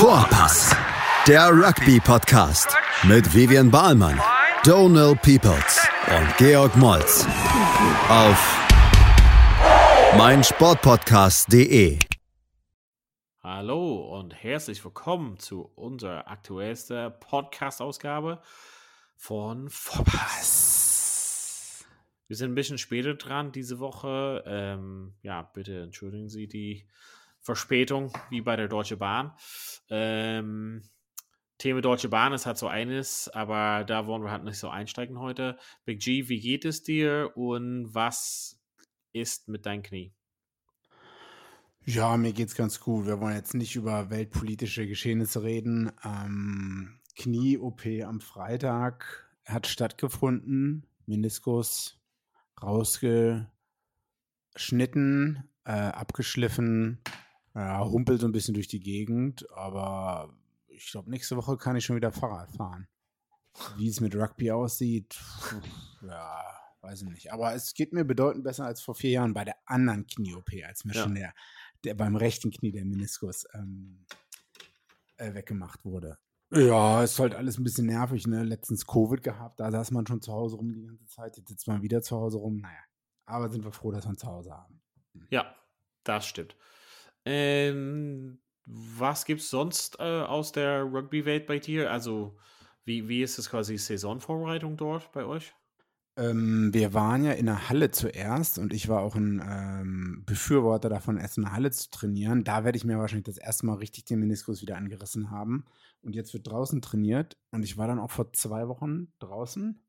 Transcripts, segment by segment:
Vorpass, der Rugby-Podcast mit Vivian Bahlmann, Donal Peoples und Georg Moltz auf meinsportpodcast.de. Hallo und herzlich willkommen zu unserer aktuellsten Podcast-Ausgabe von Vorpass. Wir sind ein bisschen später dran diese Woche. Ähm, ja, bitte entschuldigen Sie die Verspätung, wie bei der Deutsche Bahn. Ähm, Thema Deutsche Bahn ist halt so eines, aber da wollen wir halt nicht so einsteigen heute. Big G, wie geht es dir und was ist mit deinem Knie? Ja, mir geht's ganz gut. Wir wollen jetzt nicht über weltpolitische Geschehnisse reden. Ähm, Knie-OP am Freitag hat stattgefunden. Meniskus rausgeschnitten, äh, abgeschliffen, ja, humpelt so ein bisschen durch die Gegend, aber ich glaube, nächste Woche kann ich schon wieder Fahrrad fahren. Wie es mit Rugby aussieht, ja, weiß ich nicht. Aber es geht mir bedeutend besser als vor vier Jahren bei der anderen Knie-OP, als mir ja. schon der, der beim rechten Knie der Meniskus ähm, äh, weggemacht wurde. Ja, ist halt alles ein bisschen nervig, ne? Letztens Covid gehabt, da saß man schon zu Hause rum die ganze Zeit, jetzt sitzt man wieder zu Hause rum. Naja, aber sind wir froh, dass wir zu Hause haben. Ja, das stimmt. Ähm, was gibt es sonst äh, aus der Rugby-Welt bei dir? Also, wie, wie ist es quasi Saisonvorbereitung dort bei euch? Ähm, wir waren ja in der Halle zuerst und ich war auch ein ähm, Befürworter davon, erst in der Halle zu trainieren. Da werde ich mir wahrscheinlich das erste Mal richtig den Meniskus wieder angerissen haben. Und jetzt wird draußen trainiert und ich war dann auch vor zwei Wochen draußen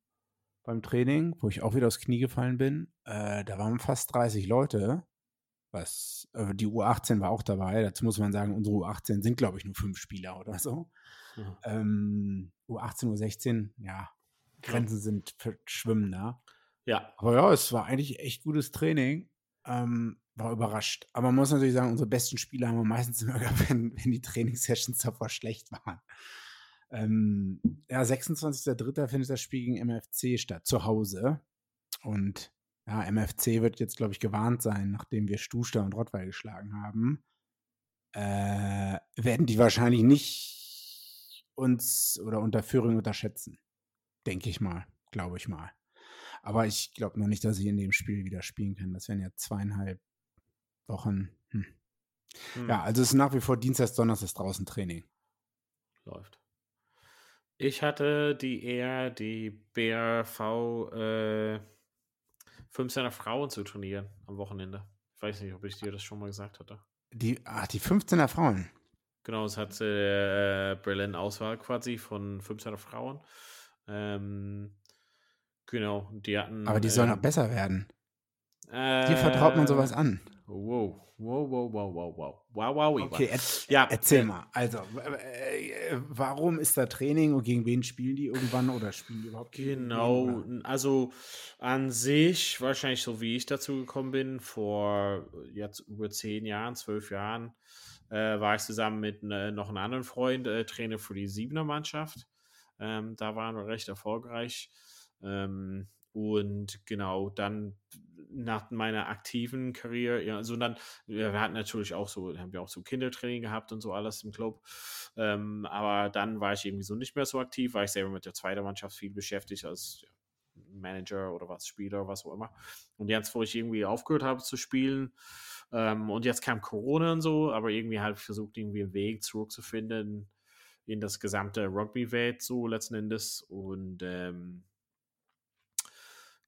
beim Training, wo ich auch wieder aufs Knie gefallen bin. Äh, da waren fast 30 Leute was äh, die U18 war auch dabei. Dazu muss man sagen, unsere U18 sind, glaube ich, nur fünf Spieler oder so. Mhm. Ähm, U18, U16, ja, Grenzen ja. sind verschwimmender. Ja. Aber ja, es war eigentlich echt gutes Training. Ähm, war überrascht. Aber man muss natürlich sagen, unsere besten Spieler haben wir meistens immer gehabt, wenn, wenn die Trainingssessions davor schlecht waren. Ähm, ja, 26.03. findet das Spiel gegen MFC statt, zu Hause. Und ja, MFC wird jetzt, glaube ich, gewarnt sein, nachdem wir Stuster und Rottweil geschlagen haben. Äh, werden die wahrscheinlich nicht uns oder unter Führung unterschätzen. Denke ich mal, glaube ich mal. Aber ich glaube noch nicht, dass sie in dem Spiel wieder spielen können. Das wären ja zweieinhalb Wochen. Hm. Hm. Ja, also es ist nach wie vor Dienstags, Donnerstags draußen Training. Läuft. Ich hatte die eher die BRV äh, 15er Frauen zu trainieren am Wochenende. Ich weiß nicht, ob ich dir das schon mal gesagt hatte. Die, ach, die 15er Frauen. Genau, es hat äh, Berlin Auswahl quasi von 15er Frauen. Ähm, genau, die hatten. Aber die sollen ähm, auch besser werden. Äh, Dir vertraut man sowas an. Wow, wow, wow, wow, wow, wow. Wow, wow, wow. Okay, er ja, erzähl mal. Also, äh, warum ist da Training und gegen wen spielen die irgendwann oder spielen die überhaupt? Genau, also an sich, wahrscheinlich so wie ich dazu gekommen bin, vor jetzt über zehn Jahren, zwölf Jahren, äh, war ich zusammen mit ne, noch einem anderen Freund äh, Trainer für die Siebener Mannschaft. Ähm, da waren wir recht erfolgreich. Ähm, und genau, dann nach meiner aktiven Karriere, ja, dann, wir hatten natürlich auch so, haben wir auch so Kindertraining gehabt und so alles im Club. Ähm, aber dann war ich irgendwie so nicht mehr so aktiv, war ich selber mit der zweiten Mannschaft viel beschäftigt als Manager oder was, Spieler, was auch immer. Und jetzt, wo ich irgendwie aufgehört habe zu spielen, ähm, und jetzt kam Corona und so, aber irgendwie habe ich versucht, irgendwie einen Weg zurückzufinden in das gesamte Rugby-Welt, so letzten Endes. Und ähm,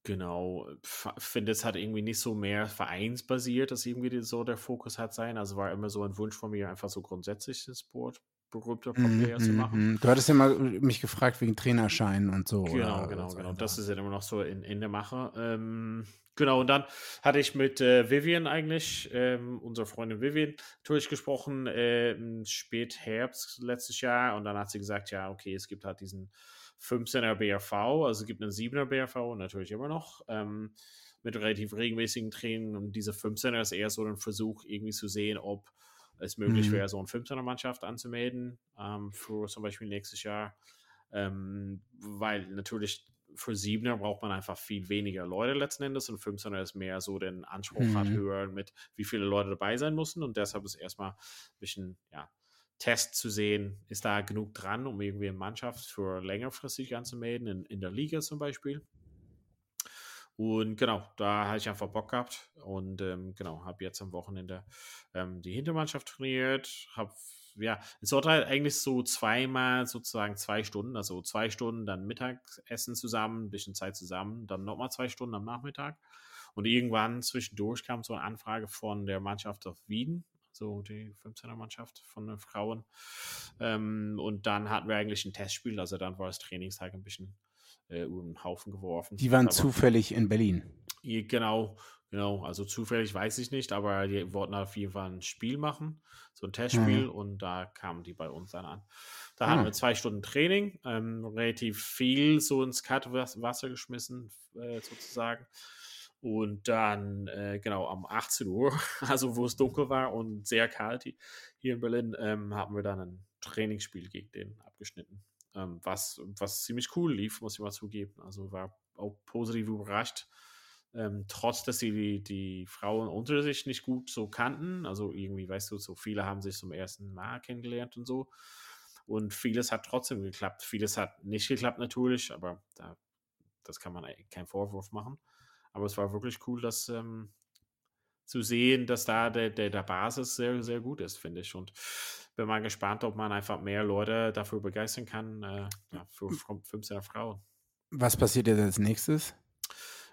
Genau, finde es hat irgendwie nicht so mehr vereinsbasiert, dass irgendwie so der Fokus hat sein. Also war immer so ein Wunsch von mir, einfach so grundsätzlich das Sport berühmter Player mm, zu machen. Mm, du hattest ja mal mich gefragt wegen Trainerschein und so. Genau, oder, genau, genau. Das ist ja immer noch so in, in der Mache. Ähm, genau, und dann hatte ich mit äh, Vivian eigentlich, ähm, unserer Freundin Vivian, durchgesprochen, äh, im Spätherbst letztes Jahr. Und dann hat sie gesagt, ja, okay, es gibt halt diesen 15er BRV, also es gibt einen 7er BRV natürlich immer noch, ähm, mit relativ regelmäßigen Training und diese 15er ist eher so ein Versuch, irgendwie zu sehen, ob es möglich mhm. wäre, so eine 15er-Mannschaft anzumelden ähm, für zum Beispiel nächstes Jahr. Ähm, weil natürlich für 7er braucht man einfach viel weniger Leute letzten Endes und 15er ist mehr so den Anspruch mhm. hat höher mit, wie viele Leute dabei sein müssen und deshalb ist erstmal ein bisschen, ja, Test zu sehen, ist da genug dran, um irgendwie eine Mannschaft für längerfristig anzumelden, in, in der Liga zum Beispiel. Und genau, da habe ich einfach Bock gehabt und ähm, genau, habe jetzt am Wochenende ähm, die Hintermannschaft trainiert, habe ja, es sollte halt eigentlich so zweimal sozusagen zwei Stunden, also zwei Stunden dann Mittagessen zusammen, ein bisschen Zeit zusammen, dann nochmal zwei Stunden am Nachmittag. Und irgendwann zwischendurch kam so eine Anfrage von der Mannschaft auf Wien, so die 15er Mannschaft von den Frauen. Ähm, und dann hatten wir eigentlich ein Testspiel, also dann war das Trainingstag ein bisschen äh, über den Haufen geworfen. Die waren aber, zufällig in Berlin. Genau, genau. Also zufällig weiß ich nicht, aber die wollten auf jeden Fall ein Spiel machen, so ein Testspiel, mhm. und da kamen die bei uns dann an. Da mhm. hatten ah. wir zwei Stunden Training, ähm, relativ viel so ins Kaltwasser geschmissen, äh, sozusagen. Und dann, äh, genau, um 18 Uhr, also wo es dunkel war und sehr kalt hier in Berlin, ähm, haben wir dann ein Trainingsspiel gegen den abgeschnitten. Ähm, was, was ziemlich cool lief, muss ich mal zugeben. Also war auch positiv überrascht. Ähm, trotz, dass sie die, die Frauen unter sich nicht gut so kannten. Also irgendwie, weißt du, so viele haben sich zum ersten Mal kennengelernt und so. Und vieles hat trotzdem geklappt. Vieles hat nicht geklappt natürlich, aber da, das kann man keinen Vorwurf machen. Aber es war wirklich cool, das ähm, zu sehen, dass da der, der, der Basis sehr, sehr gut ist, finde ich. Und bin mal gespannt, ob man einfach mehr Leute dafür begeistern kann, äh, ja, für 15er Frauen. Was passiert jetzt als nächstes?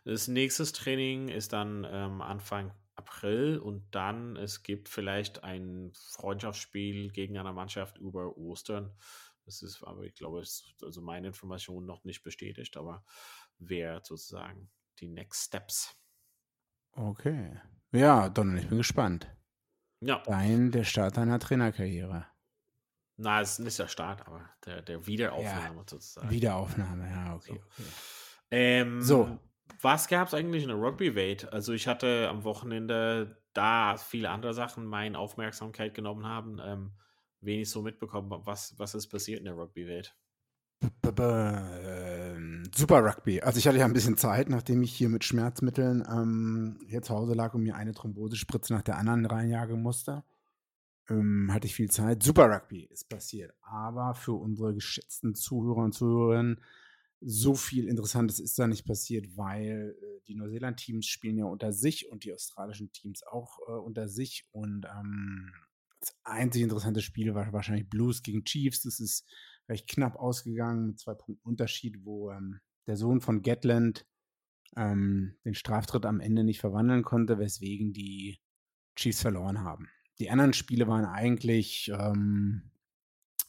Das nächste Training ist dann ähm, Anfang April und dann es gibt vielleicht ein Freundschaftsspiel gegen eine Mannschaft über Ostern. Das ist aber, ich glaube, ist also meine Information noch nicht bestätigt, aber wäre sozusagen die Next Steps. Okay. Ja, Donald, ich bin gespannt. Ja. Dein, der Start deiner Trainerkarriere. Na, es ist nicht der Start, aber der, der Wiederaufnahme ja, sozusagen. Wiederaufnahme, ja, okay. So. okay. Ähm, so. Was gab es eigentlich in der Rugby-Welt? Also ich hatte am Wochenende, da viele andere Sachen meine Aufmerksamkeit genommen haben, ähm, wenig so mitbekommen. Was, was ist passiert in der Rugby-Welt? Super Rugby. Also ich hatte ja ein bisschen Zeit, nachdem ich hier mit Schmerzmitteln ähm, hier zu Hause lag und mir eine Thrombosespritze nach der anderen reinjagen musste. Ähm, hatte ich viel Zeit. Super Rugby ist passiert. Aber für unsere geschätzten Zuhörer und Zuhörerinnen, so viel Interessantes ist da nicht passiert, weil äh, die Neuseeland-Teams spielen ja unter sich und die australischen Teams auch äh, unter sich. Und ähm, das einzige interessante Spiel war wahrscheinlich Blues gegen Chiefs. Das ist recht knapp ausgegangen mit zwei Punkten Unterschied, wo ähm, der Sohn von Gatland ähm, den Straftritt am Ende nicht verwandeln konnte, weswegen die Chiefs verloren haben. Die anderen Spiele waren eigentlich ähm,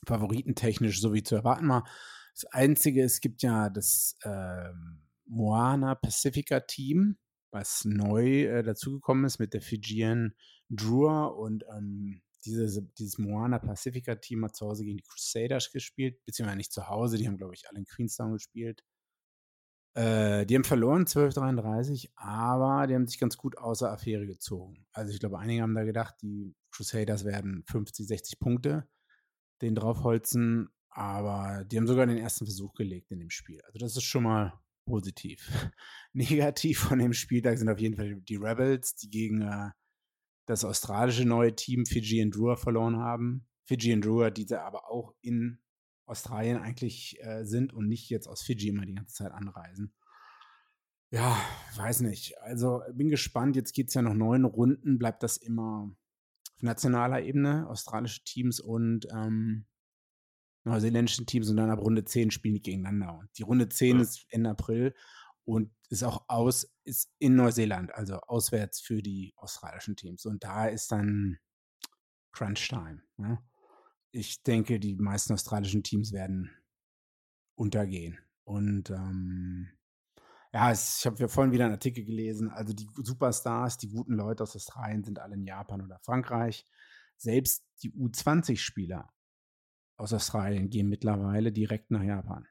favoritentechnisch so wie zu erwarten war. Das Einzige, es gibt ja das ähm, Moana Pacifica Team, was neu äh, dazugekommen ist mit der Fijian Drua und ähm, dieses, dieses Moana Pacifica Team hat zu Hause gegen die Crusaders gespielt, beziehungsweise nicht zu Hause, die haben, glaube ich, alle in Queenstown gespielt. Äh, die haben verloren, 12:33, aber die haben sich ganz gut außer Affäre gezogen. Also ich glaube, einige haben da gedacht, die Crusaders werden 50, 60 Punkte den draufholzen, aber die haben sogar den ersten Versuch gelegt in dem Spiel. Also das ist schon mal positiv. Negativ von dem Spieltag sind auf jeden Fall die Rebels, die gegen äh, das australische neue Team Fiji and Drua verloren haben. Fiji and Drua, die aber auch in Australien eigentlich äh, sind und nicht jetzt aus Fiji immer die ganze Zeit anreisen. Ja, weiß nicht. Also bin gespannt. Jetzt geht es ja noch neun Runden. Bleibt das immer auf nationaler Ebene, australische Teams und ähm, neuseeländischen Teams und dann ab Runde 10 spielen die gegeneinander. Und die Runde 10 ja. ist Ende April und ist auch aus, ist in Neuseeland, also auswärts für die australischen Teams. Und da ist dann Crunch Time. Ne? Ich denke, die meisten australischen Teams werden untergehen. Und ähm, ja, es, ich habe ja vorhin wieder einen Artikel gelesen. Also die Superstars, die guten Leute aus Australien sind alle in Japan oder Frankreich. Selbst die U20-Spieler aus Australien gehen mittlerweile direkt nach Japan.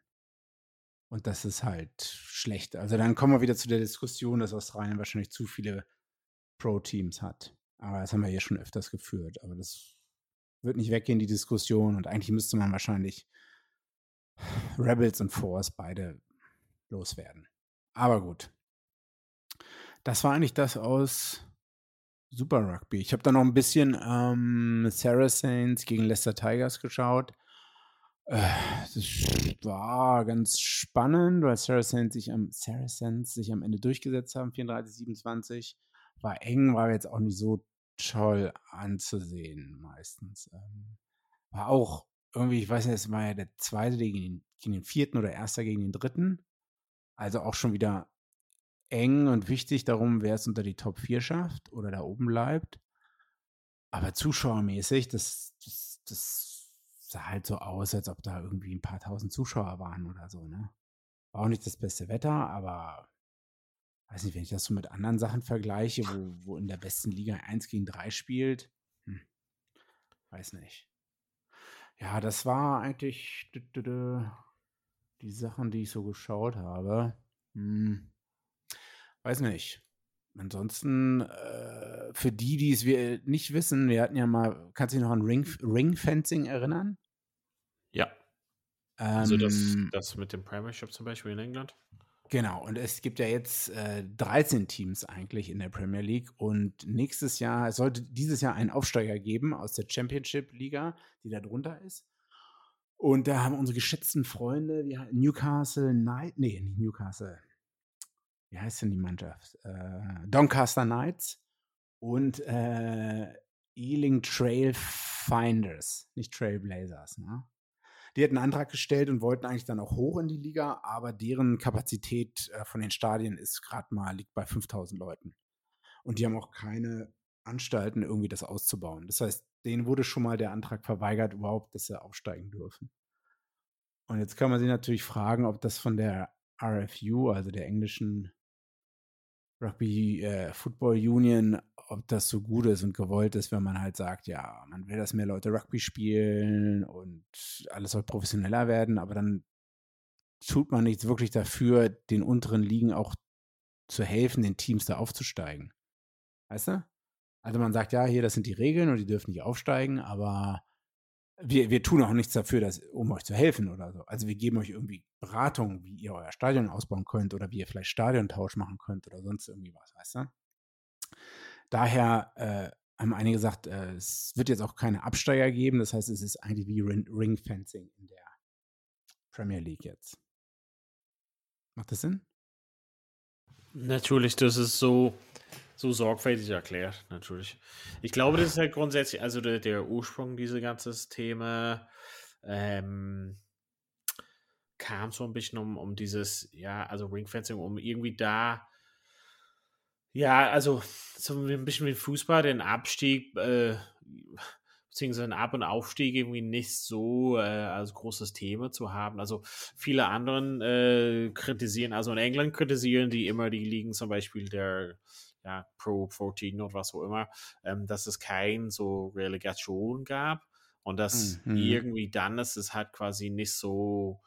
Und das ist halt schlecht. Also dann kommen wir wieder zu der Diskussion, dass Australien wahrscheinlich zu viele Pro-Teams hat. Aber das haben wir hier schon öfters geführt. Aber das wird nicht weggehen, die Diskussion. Und eigentlich müsste man wahrscheinlich Rebels und Force beide loswerden. Aber gut. Das war eigentlich das aus super Rugby. Ich habe da noch ein bisschen ähm, Saracens gegen Leicester Tigers geschaut. Äh, das war ganz spannend, weil Saracens sich am, Saracens sich am Ende durchgesetzt haben, 34, 27. War eng, war jetzt auch nicht so toll anzusehen meistens. Ähm, war auch irgendwie, ich weiß nicht, es war ja der zweite gegen den, gegen den vierten oder erster gegen den dritten. Also auch schon wieder eng und wichtig darum, wer es unter die Top 4 schafft oder da oben bleibt. Aber zuschauermäßig, das, das, das sah halt so aus, als ob da irgendwie ein paar tausend Zuschauer waren oder so, ne? War auch nicht das beste Wetter, aber weiß nicht, wenn ich das so mit anderen Sachen vergleiche, wo, wo in der besten Liga 1 gegen 3 spielt, hm, weiß nicht. Ja, das war eigentlich die Sachen, die ich so geschaut habe. Hm, weiß nicht. Ansonsten, äh, für die, die es wir nicht wissen, wir hatten ja mal, kannst du dich noch an Ring, Ringfencing erinnern? Ja. Ähm, also das, das mit dem Premiership zum Beispiel in England? Genau, und es gibt ja jetzt äh, 13 Teams eigentlich in der Premier League und nächstes Jahr, es sollte dieses Jahr einen Aufsteiger geben aus der Championship-Liga, die da drunter ist. Und da haben unsere geschätzten Freunde, die Newcastle Knight, nee, nicht Newcastle, wie heißt denn die Mannschaft? Äh, Doncaster Knights und äh, Ealing Trail Finders, nicht Trailblazers, ne? Die hatten einen Antrag gestellt und wollten eigentlich dann auch hoch in die Liga, aber deren Kapazität äh, von den Stadien ist gerade mal, liegt bei 5000 Leuten. Und die haben auch keine Anstalten, irgendwie das auszubauen. Das heißt, denen wurde schon mal der Antrag verweigert, überhaupt, dass sie aufsteigen dürfen. Und jetzt kann man sich natürlich fragen, ob das von der RFU, also der englischen Rugby äh, Football Union, ob das so gut ist und gewollt ist, wenn man halt sagt, ja, man will, dass mehr Leute Rugby spielen und alles soll professioneller werden, aber dann tut man nichts wirklich dafür, den unteren Ligen auch zu helfen, den Teams da aufzusteigen. Weißt du? Also man sagt, ja, hier, das sind die Regeln und die dürfen nicht aufsteigen, aber wir, wir tun auch nichts dafür, dass, um euch zu helfen oder so. Also wir geben euch irgendwie Beratung, wie ihr euer Stadion ausbauen könnt oder wie ihr vielleicht Stadiontausch machen könnt oder sonst irgendwie was, weißt du? Daher äh, haben einige gesagt, äh, es wird jetzt auch keine Absteiger geben. Das heißt, es ist eigentlich wie Ring Fencing in der Premier League jetzt. Macht das Sinn? Natürlich, das ist so, so sorgfältig erklärt, natürlich. Ich glaube, das ist halt grundsätzlich, also der, der Ursprung dieses ganzen Thema ähm, kam so ein bisschen um, um dieses, ja, also Ringfencing, um irgendwie da ja, also so ein bisschen wie Fußball, den Abstieg, äh, beziehungsweise ein Ab- und Aufstieg irgendwie nicht so äh, als großes Thema zu haben. Also viele anderen äh, kritisieren, also in England kritisieren die immer die Ligen, zum Beispiel der ja, Pro 14 oder was auch immer, ähm, dass es kein so Relegation gab und dass mhm. irgendwie dann ist es halt quasi nicht so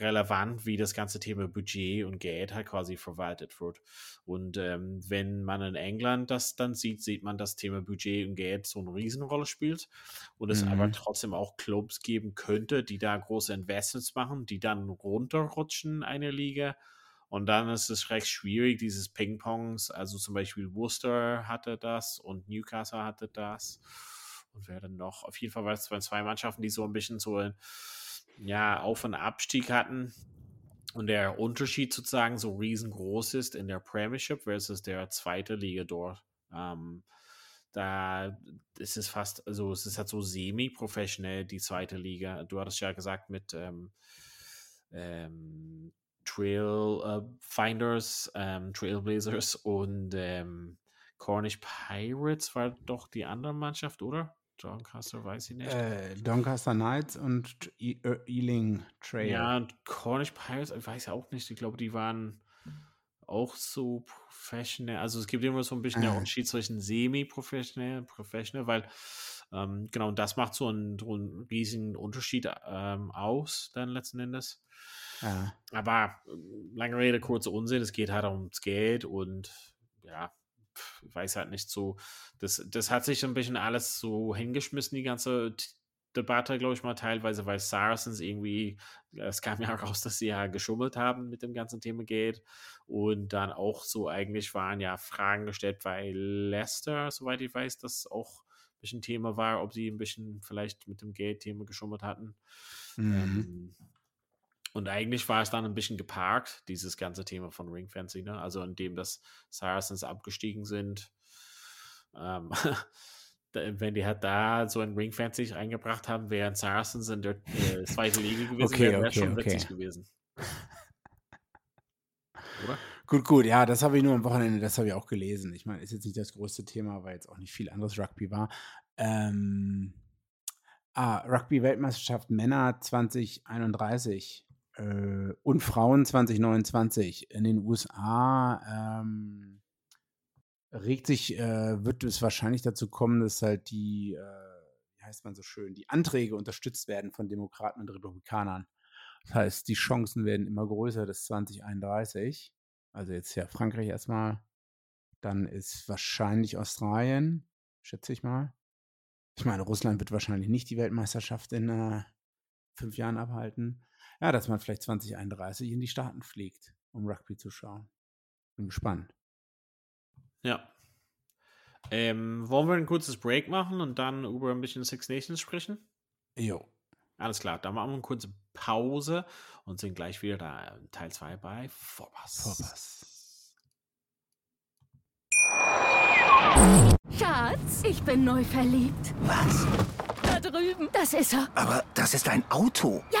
relevant, wie das ganze Thema Budget und Geld halt quasi verwaltet wird. Und ähm, wenn man in England das dann sieht, sieht man, dass Thema Budget und Geld so eine Riesenrolle spielt und es mhm. aber trotzdem auch Clubs geben könnte, die da große Investments machen, die dann runterrutschen eine Liga. Und dann ist es recht schwierig, dieses Ping-Pongs. Also zum Beispiel Worcester hatte das und Newcastle hatte das. Und wer denn noch? Auf jeden Fall war es zwei Mannschaften, die so ein bisschen so in ja, Auf- und Abstieg hatten und der Unterschied sozusagen so riesengroß ist in der Premiership versus der zweite Liga dort. Ähm, da ist es fast, also es ist halt so semi-professionell, die zweite Liga. Du hattest ja gesagt mit ähm, ähm, Trail Finders, ähm, Trailblazers und ähm, Cornish Pirates war doch die andere Mannschaft, oder? Doncaster weiß ich nicht. Äh, Doncaster Knights und e Ealing Trail. Ja, und Cornish Pirates, ich weiß auch nicht. Ich glaube, die waren auch so professionell. Also es gibt immer so ein bisschen äh. der Unterschied zwischen semi-professionell und professional, weil ähm, genau, das macht so einen, so einen riesigen Unterschied ähm, aus, dann letzten Endes. Ja. Aber äh, lange Rede, kurzer Unsinn, es geht halt ums Geld und ja, ich weiß halt nicht so, das, das hat sich ein bisschen alles so hingeschmissen, die ganze Debatte, glaube ich mal, teilweise, weil Saracens irgendwie, es kam ja raus, dass sie ja geschummelt haben mit dem ganzen Thema Geld. Und dann auch so eigentlich waren ja Fragen gestellt, weil Leicester, soweit ich weiß, das auch ein bisschen Thema war, ob sie ein bisschen vielleicht mit dem Geld-Thema geschummelt hatten. Mhm. Ähm, und eigentlich war es dann ein bisschen geparkt, dieses ganze Thema von Ringfencing, ne? also indem das Saracens abgestiegen sind. Ähm, wenn die halt da so ein Ringfencing reingebracht haben, wären Saracens in der äh, zweiten Liga gewesen, okay, wäre okay, schon okay. witzig gewesen. Oder? Gut, gut, ja, das habe ich nur am Wochenende, das habe ich auch gelesen. Ich meine, ist jetzt nicht das größte Thema, weil jetzt auch nicht viel anderes Rugby war. Ähm, ah, Rugby-Weltmeisterschaft Männer 2031 äh, und Frauen 2029 in den USA. Ähm, regt sich, äh, wird es wahrscheinlich dazu kommen, dass halt die, äh, wie heißt man so schön, die Anträge unterstützt werden von Demokraten und Republikanern. Das heißt, die Chancen werden immer größer, dass 2031, also jetzt ja Frankreich erstmal, dann ist wahrscheinlich Australien, schätze ich mal. Ich meine, Russland wird wahrscheinlich nicht die Weltmeisterschaft in äh, fünf Jahren abhalten. Ja, dass man vielleicht 2031 in die Staaten fliegt, um Rugby zu schauen. Bin gespannt. Ja. Ähm, wollen wir ein kurzes Break machen und dann über ein bisschen Six Nations sprechen? Jo. Alles klar, dann machen wir eine kurze Pause und sind gleich wieder da in Teil 2 bei Vorpass. Vorpass. Schatz, ich bin neu verliebt. Was? Da drüben. Das ist er. Aber das ist ein Auto. Ja,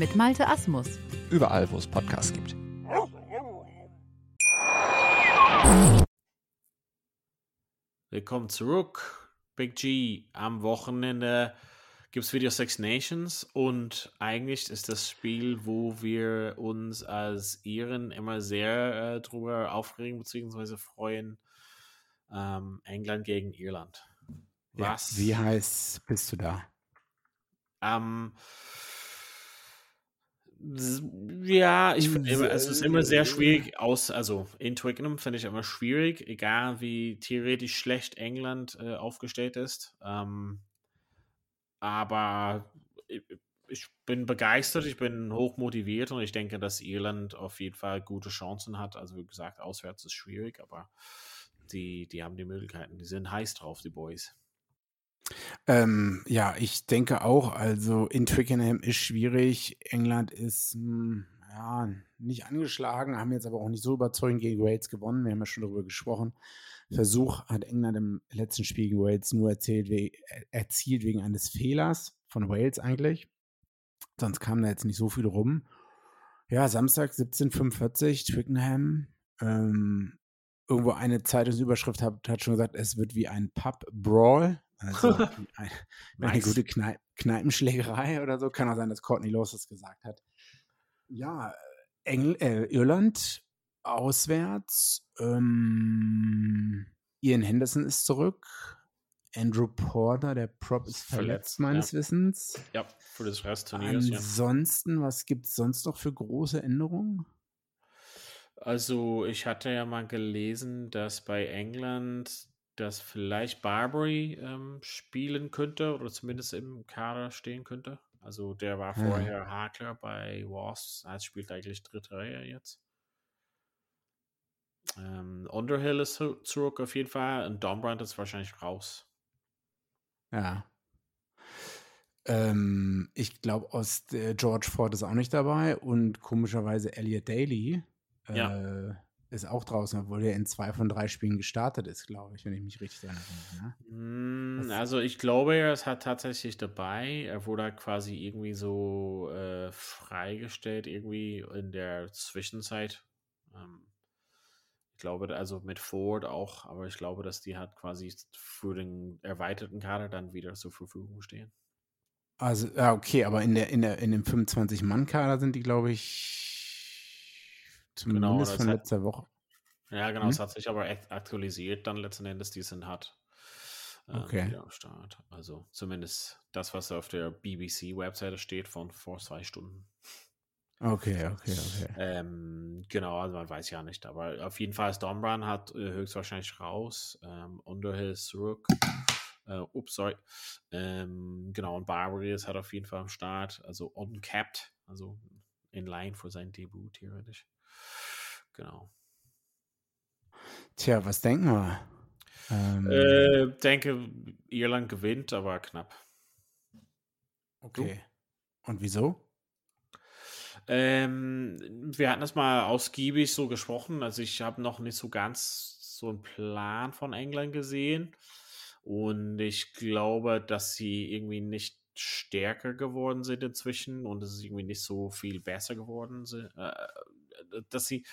mit Malte Asmus. Überall, wo es Podcasts gibt. Willkommen zurück. Big G. Am Wochenende gibt es Video Six Nations und eigentlich ist das Spiel, wo wir uns als Iren immer sehr äh, drüber aufregen bzw. freuen. Ähm, England gegen Irland. Was? Ja, wie heiß bist du da? Ähm, ja, ich finde immer, es ist immer sehr schwierig aus, also in Twickenham finde ich immer schwierig, egal wie theoretisch schlecht England äh, aufgestellt ist. Ähm, aber ich, ich bin begeistert, ich bin hoch motiviert und ich denke, dass Irland auf jeden Fall gute Chancen hat. Also wie gesagt, auswärts ist schwierig, aber die, die haben die Möglichkeiten, die sind heiß drauf, die Boys. Ähm, ja, ich denke auch, also in Twickenham ist schwierig. England ist mh, ja nicht angeschlagen, haben jetzt aber auch nicht so überzeugend gegen Wales gewonnen. Wir haben ja schon darüber gesprochen. Versuch hat England im letzten Spiel gegen Wales nur we erzielt wegen eines Fehlers von Wales eigentlich. Sonst kam da jetzt nicht so viel rum. Ja, Samstag 17.45 Twickenham. Ähm, irgendwo eine Zeitungsüberschrift hat, hat schon gesagt, es wird wie ein Pub-Brawl. Also ein, eine Nice. gute Knei Kneipenschlägerei oder so. Kann auch sein, dass Courtney Lawes das gesagt hat. Ja, Engl äh, Irland auswärts. Ähm, Ian Henderson ist zurück. Andrew Porter, der Prop ist verletzt, Verletzt, meines ja. Wissens. Ja, für das ja. Ansonsten, was gibt es sonst noch für große Änderungen? Also, ich hatte ja mal gelesen, dass bei England dass vielleicht Barbary ähm, spielen könnte oder zumindest im Kader stehen könnte. Also der war Hm. vorher Hakler bei Wasps, er spielt eigentlich dritte Reihe jetzt. Ähm, Underhill ist zu- zurück auf jeden Fall und Dombrand ist wahrscheinlich raus. Ja. Ähm, ich glaube, aus der George Ford ist auch nicht dabei und komischerweise Elliot Daly äh, Ja. ist auch draußen, obwohl er in zwei von drei Spielen gestartet ist, glaube ich, wenn ich mich richtig erinnere. Ne? Was- Also ich glaube, er ist halt tatsächlich dabei. Er wurde halt quasi irgendwie so äh, freigestellt, irgendwie in der Zwischenzeit. Ähm, ich glaube, also mit Ford auch, aber ich glaube, dass die halt quasi für den erweiterten Kader dann wieder zur Verfügung stehen. Also, ja, okay, aber in, der, in, der, in dem 25-Mann-Kader sind die, glaube ich, zumindest das von hat- letzter Woche. Ja, genau, Hm? es hat sich aber aktualisiert dann letzten Endes, die sind hat. ähm, Okay. am Start. Also zumindest das, was auf der BBC-Webseite steht von vor zwei Stunden. Okay, okay, okay. Ähm, genau, also man weiß ja nicht, aber auf jeden Fall ist Dombran hat äh, höchstwahrscheinlich raus. Ähm, Underhill zurück. Äh, ups, sorry. Ähm, genau, und Barbary ist halt auf jeden Fall am Start, also uncapped, also in line für sein Debüt theoretisch. Genau. Tja, was denken wir? Ähm, Äh, denke, Irland gewinnt, aber knapp. okay. Und wieso? Ähm, wir hatten das mal ausgiebig so gesprochen. Also ich habe noch nicht so ganz so einen Plan von England gesehen. Und ich glaube, dass sie irgendwie nicht stärker geworden sind inzwischen und es ist irgendwie nicht so viel besser geworden sind. Äh, dass sie,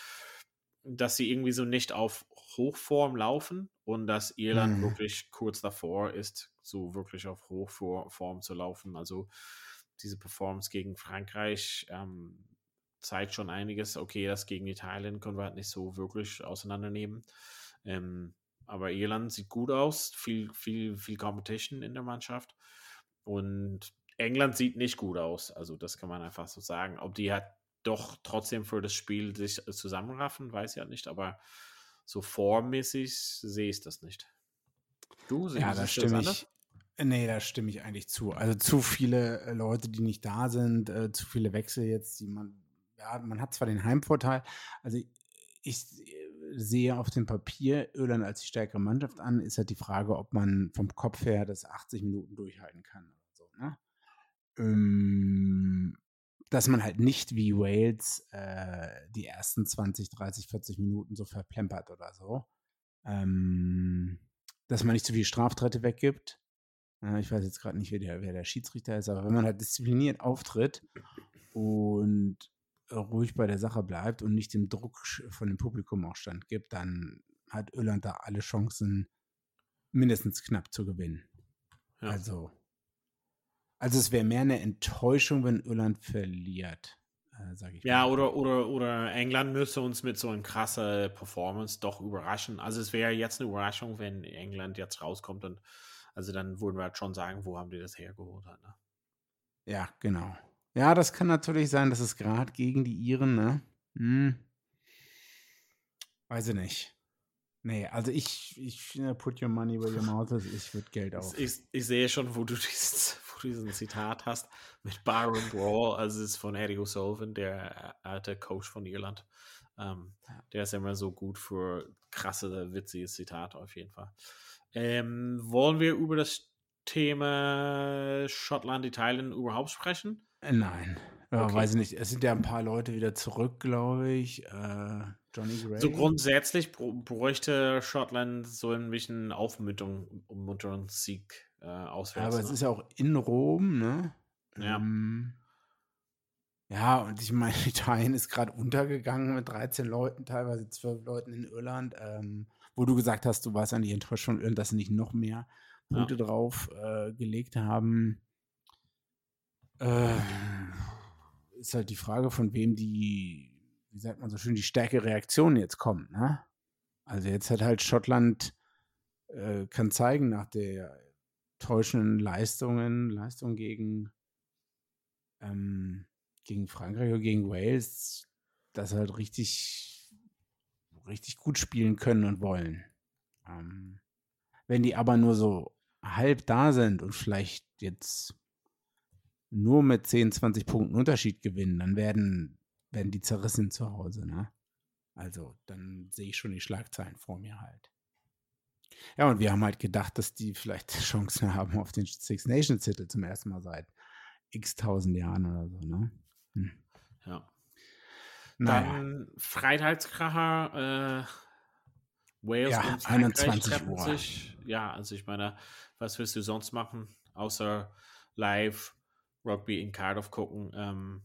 dass sie irgendwie so nicht auf Hochform laufen und dass Irland Hm. wirklich kurz davor ist, so wirklich auf Hochform zu laufen. Also diese Performance gegen Frankreich ähm, zeigt schon einiges. Okay, das gegen Italien können wir halt nicht so wirklich auseinandernehmen. Ähm, aber Irland sieht gut aus, viel, viel, viel Competition in der Mannschaft. Und England sieht nicht gut aus. Also, das kann man einfach so sagen. Ob die halt doch trotzdem für das Spiel sich zusammenraffen, weiß ich halt nicht. Aber so formmäßig sehe ich das nicht. Du Ja, siehst du das stimme anders? ich. Nee, da stimme ich eigentlich zu. Also zu viele äh, Leute, die nicht da sind, äh, zu viele Wechsel jetzt, die man, ja, man hat zwar den Heimvorteil, also ich, ich sehe auf dem Papier Irland als die stärkere Mannschaft an, ist halt die Frage, ob man vom Kopf her das 80 Minuten durchhalten kann so, ne? Ähm, dass man halt nicht wie Wales äh, die ersten 20, 30, 40 Minuten so verplempert oder so. Ähm, dass man nicht zu viele Straftritte weggibt. Äh, ich weiß jetzt gerade nicht, wer der, wer der Schiedsrichter ist, aber wenn man halt diszipliniert auftritt und ruhig bei der Sache bleibt und nicht dem Druck von dem Publikum auch standgibt, dann hat Irland da alle Chancen, mindestens knapp zu gewinnen. Ja. Also, also es wäre mehr eine Enttäuschung, wenn Irland verliert, äh, sage ich Ja, mal. oder, oder, oder England müsste uns mit so einem krassen Performance doch überraschen. Also es wäre jetzt eine Überraschung, wenn England jetzt rauskommt und also dann würden wir halt schon sagen, wo haben die das hergeholt? Halt, ne? Ja, genau. Ja, das kann natürlich sein, dass es gerade gegen die Iren, ne? Hm. Weiß ich nicht. Nee, also ich, ich äh, put your money where your mouth is, ich würde Geld auf. Ich, ich sehe schon, wo du, du diesen Zitat hast mit Byron Brawl, also es ist von Eddie O'Sullivan, der äh, alte Coach von Irland. Ähm, der ist immer so gut für krasse, witzige Zitate auf jeden Fall. Ähm, wollen wir über das Thema Schottland, Italien überhaupt sprechen? Äh, Nein, ja, Okay. weiß ich nicht. Es sind ja ein paar Leute wieder zurück, glaube ich. Äh, Johnny Gray. So grundsätzlich br- bräuchte Schottland so ein bisschen Aufmunterung, Sieg äh, ja, auswärts. aber es ne? ist ja auch in Rom, ne? Ja. Ähm, ja, und ich meine, Italien ist gerade untergegangen mit 13 Leuten, teilweise 12 Leuten in Irland, ähm, wo du gesagt hast, du warst an die Enttäuschung von Irland, dass sie nicht noch mehr Ja. Punkte drauf äh, gelegt haben. Äh, ist halt die Frage, von wem die, wie sagt man so schön, die stärkere Reaktion jetzt kommt, ne? Also jetzt hat halt Schottland äh, kann zeigen nach der täuschenden Leistungen, Leistung gegen, ähm, gegen Frankreich oder gegen Wales, sie halt richtig, richtig gut spielen können und wollen. Ähm, wenn die aber nur so halb da sind und vielleicht jetzt nur mit 10, 20 Punkten Unterschied gewinnen, dann werden, werden die zerrissen zu Hause, ne? Also, dann sehe ich schon die Schlagzeilen vor mir halt. Ja, und wir haben halt gedacht, dass die vielleicht Chancen haben auf den Six Nations Titel zum ersten Mal seit x tausend Jahren oder so, ne? Hm. Ja. Naja, Dann Freitagskracher, äh, Wales Ja, und Frankreich 21 treffen Uhr. sich. Ja, also ich meine, was willst du sonst machen, außer live Rugby in Cardiff gucken? Ähm,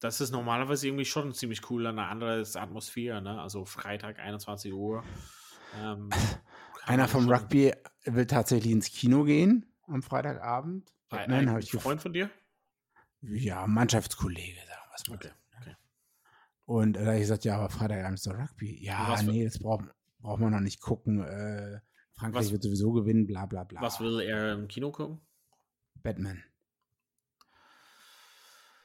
das ist normalerweise irgendwie schon ziemlich cool, eine andere Atmosphäre, ne? Also Freitag, 21 Uhr. Ähm, einer vom Rugby will tatsächlich ins Kino gehen am Freitagabend. Batman habe ich Ein Freund von dir? Ja, Mannschaftskollege, sagen wir es mal. Okay, ne? okay. Und äh, da habe ich gesagt, ja, aber Freitagabend ist doch Rugby. Ja, Was nee, das braucht, braucht man noch nicht gucken. Äh, Frankreich Was- wird sowieso gewinnen, bla bla bla. Was will er im Kino gucken? Batman.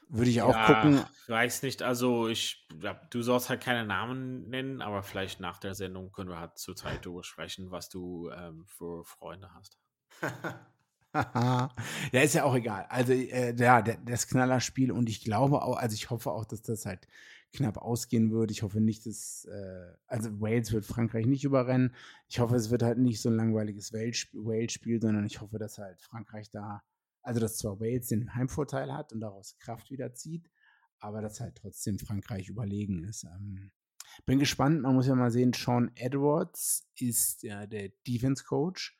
Würde ich auch Ja, gucken. Weiß nicht, also ich, du sollst halt keine Namen nennen, aber vielleicht nach der Sendung können wir halt zur Zeit darüber sprechen, was du ähm, für Freunde hast. ja, ist ja auch egal. Also, äh, ja, der, das Knallerspiel und ich glaube auch, also ich hoffe auch, dass das halt knapp ausgehen wird. Ich hoffe nicht, dass, äh, also Wales wird Frankreich nicht überrennen. Ich hoffe, es wird halt nicht so ein langweiliges Wales-Spiel, sondern ich hoffe, dass halt Frankreich da, also dass zwar Wales den Heimvorteil hat und daraus Kraft wieder zieht, aber dass halt trotzdem Frankreich überlegen ist. Ähm, bin gespannt, man muss ja mal sehen, Sean Edwards ist ja der Defense-Coach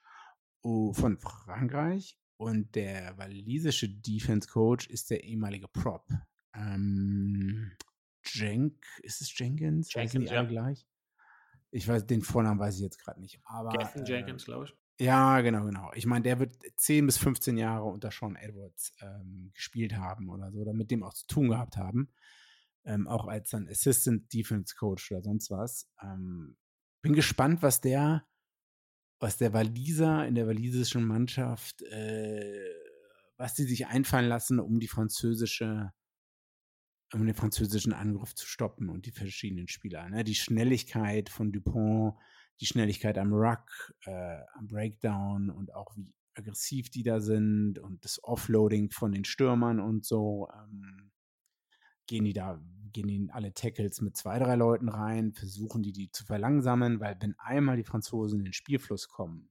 oh, von Frankreich und der walisische Defense Coach ist der ehemalige Prop. Ähm, Jenk, ist es Jenkins? Jenkins, ja. gleich? Ich weiß, den Vornamen weiß ich jetzt gerade nicht. Aber, Gethin äh, Jenkins, glaube ich. Ja, genau, genau. Ich meine, der wird 10 bis 15 Jahre unter Sean Edwards ähm, gespielt haben oder so, oder mit dem auch zu tun gehabt haben. Ähm, auch als dann Assistant Defense Coach oder sonst was. Ähm, bin gespannt, was der, was der Waliser in der walisischen Mannschaft, äh, was die sich einfallen lassen, um die französische, um den französischen Angriff zu stoppen und die verschiedenen Spieler. Ne? Die Schnelligkeit von Dupont, die Schnelligkeit am Ruck, äh, am Breakdown und auch wie aggressiv die da sind und das Offloading von den Stürmern und so. Ähm, gehen die da, gehen die in alle Tackles mit zwei, drei Leuten rein, versuchen die, die zu verlangsamen, weil wenn einmal die Franzosen in den Spielfluss kommen,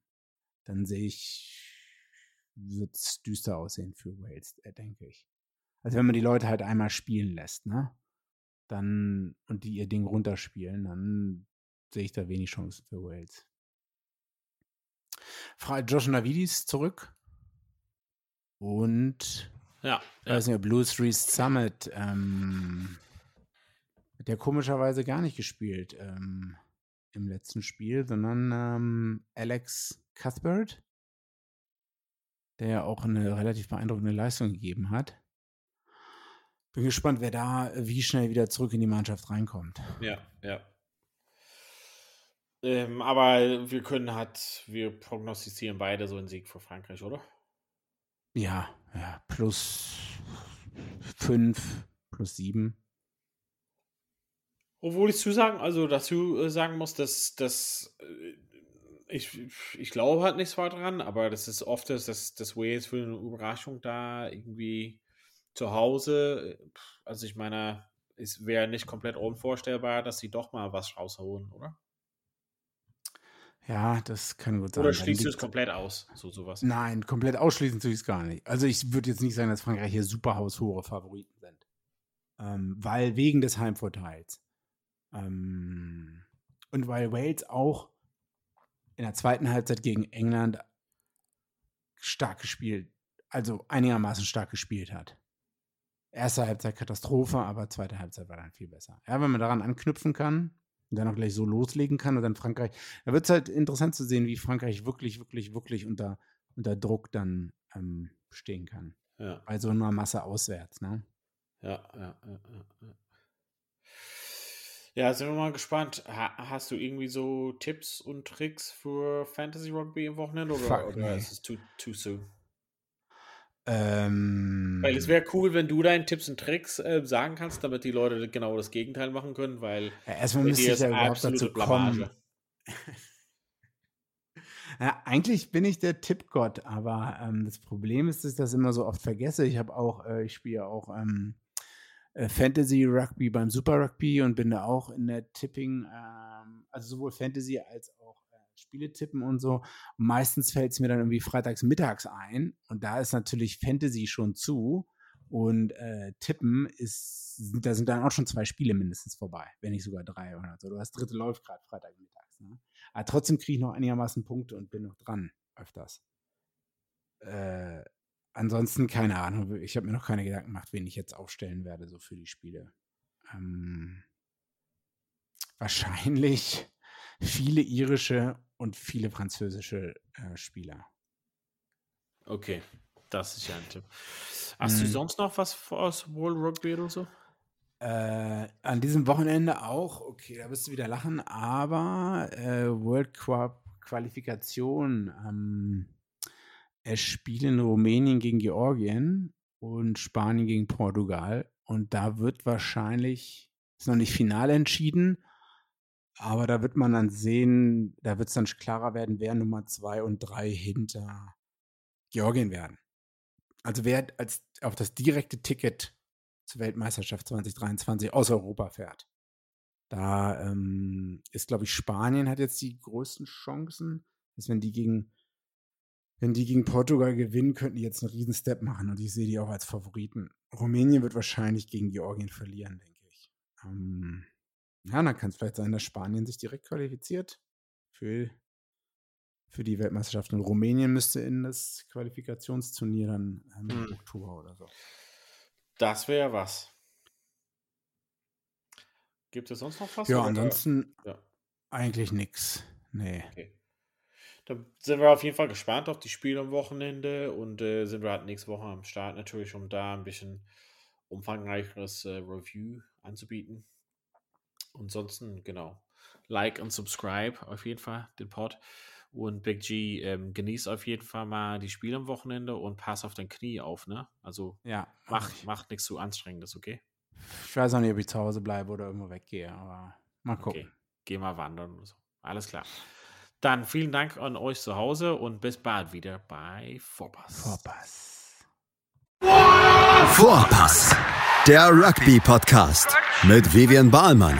dann sehe ich, wird es düster aussehen für Wales, äh, denke ich. Also wenn man die Leute halt einmal spielen lässt, ne? Dann, und die ihr Ding runterspielen, dann sehe ich da wenig Chancen für Wales. Josh Navidis zurück. Und Ja, ich ja. weiß nicht, Blue Street Summit ähm, hat der komischerweise gar nicht gespielt ähm, im letzten Spiel, sondern ähm, Alex Cuthbert, der ja auch eine relativ beeindruckende Leistung gegeben hat. Bin gespannt, wer da wie schnell wieder zurück in die Mannschaft reinkommt. Ja, ja. Ähm, aber wir können halt, wir prognostizieren beide so einen Sieg für Frankreich, oder? Ja, ja, plus fünf, plus sieben. Obwohl ich zu sagen, also dazu äh, sagen muss, dass, dass äh, ich, ich glaube halt nicht so dran, aber das ist oft, dass, dass, dass Wales für eine Überraschung da irgendwie zu Hause, äh, also ich meine, es wäre nicht komplett unvorstellbar, dass sie doch mal was rausholen, oder? Ja, das kann gut sein. Oder schließt du es komplett aus, so sowas? Nein, komplett ausschließen tue ich es gar nicht. Also ich würde jetzt nicht sagen, dass Frankreich hier super haushohe Favoriten sind. Ähm, weil wegen des Heimvorteils. Ähm, und weil Wales auch in der zweiten Halbzeit gegen England stark gespielt, also einigermaßen stark gespielt hat. Erste Halbzeit Katastrophe, aber zweite Halbzeit war dann viel besser. Ja, wenn man daran anknüpfen kann und dann auch gleich so loslegen kann und dann Frankreich, da wird es halt interessant zu sehen, wie Frankreich wirklich, wirklich, wirklich unter, unter Druck dann ähm, stehen kann. Ja, Bei so einer Masse auswärts, ne? ja, ja, ja, ja. ja. Ja, sind wir mal gespannt. Ha hast du irgendwie so Tipps und Tricks für Fantasy Rugby im Wochenende oder, Fuck, oder nee. ist es too, too soon? Ähm, Weil es wäre cool, wenn du deine Tipps und Tricks äh, sagen kannst, damit die Leute genau das Gegenteil machen können, weil ja, erstmal müsste ich ja überhaupt dazu absolute kommen. Blamage. Ja, eigentlich bin ich der Tippgott, aber ähm, das Problem ist, dass ich das immer so oft vergesse. Ich habe auch, äh, ich spiele auch ähm, äh, Fantasy Rugby beim Super Rugby und bin da auch in der Tipping, ähm, also sowohl Fantasy als auch Spiele tippen und so. Meistens fällt es mir dann irgendwie freitags mittags ein und da ist natürlich Fantasy schon zu und äh, Tippen ist, da sind dann auch schon zwei Spiele mindestens vorbei, wenn nicht sogar drei oder so. Das dritte läuft gerade Freitagmittags. Ne? Aber trotzdem kriege ich noch einigermaßen Punkte und bin noch dran öfters. Äh, ansonsten keine Ahnung. Ich habe mir noch keine Gedanken gemacht, wen ich jetzt aufstellen werde, so für die Spiele. Ähm, wahrscheinlich viele irische und viele französische äh, Spieler. Okay. Das ist ja ein Tipp. Hast du Mhm. sonst noch was aus World Rugby oder so? Äh, an diesem Wochenende auch, okay, da wirst du wieder lachen, aber äh, World Cup Qualifikation. Ähm, es spielen Rumänien gegen Georgien und Spanien gegen Portugal. Und da wird wahrscheinlich, ist noch nicht final entschieden, aber da wird man dann sehen, da wird es dann klarer werden, wer Nummer zwei und drei hinter Georgien werden. Also wer als auf das direkte Ticket zur Weltmeisterschaft 2023 aus Europa fährt. Da ähm, ist, glaube ich, Spanien hat jetzt die größten Chancen. Ist, wenn die gegen, wenn die gegen Portugal gewinnen, könnten die jetzt einen riesen Step machen und ich sehe die auch als Favoriten. Rumänien wird wahrscheinlich gegen Georgien verlieren, denke ich. Ähm, ja, dann kann es vielleicht sein, dass Spanien sich direkt qualifiziert für, für die Weltmeisterschaft. Und Rumänien müsste in das Qualifikationsturnier dann ähm, im Hm. Oktober oder so. Das wäre was. Gibt es sonst noch was? Ja, ansonsten Ja. eigentlich nix. Nee. Okay. Dann sind wir auf jeden Fall gespannt auf die Spiele am Wochenende und äh, sind wir halt nächste Woche am Start natürlich, um da ein bisschen umfangreicheres äh, Review anzubieten. Und ansonsten, genau, like und subscribe auf jeden Fall den Pod. Und Big G, ähm, genieß auf jeden Fall mal die Spiele am Wochenende und pass auf dein Knie auf, ne? Also Ja, mach, mach nichts zu Anstrengendes, okay? Ich weiß auch nicht, ob ich zu Hause bleibe oder irgendwo weggehe, aber mal gucken. Okay. Geh mal wandern oder so. Alles klar. Dann vielen Dank an euch zu Hause und bis bald wieder bei Vorpass. Vorpass. Vorpass, der Rugby-Podcast mit Vivian Bahlmann,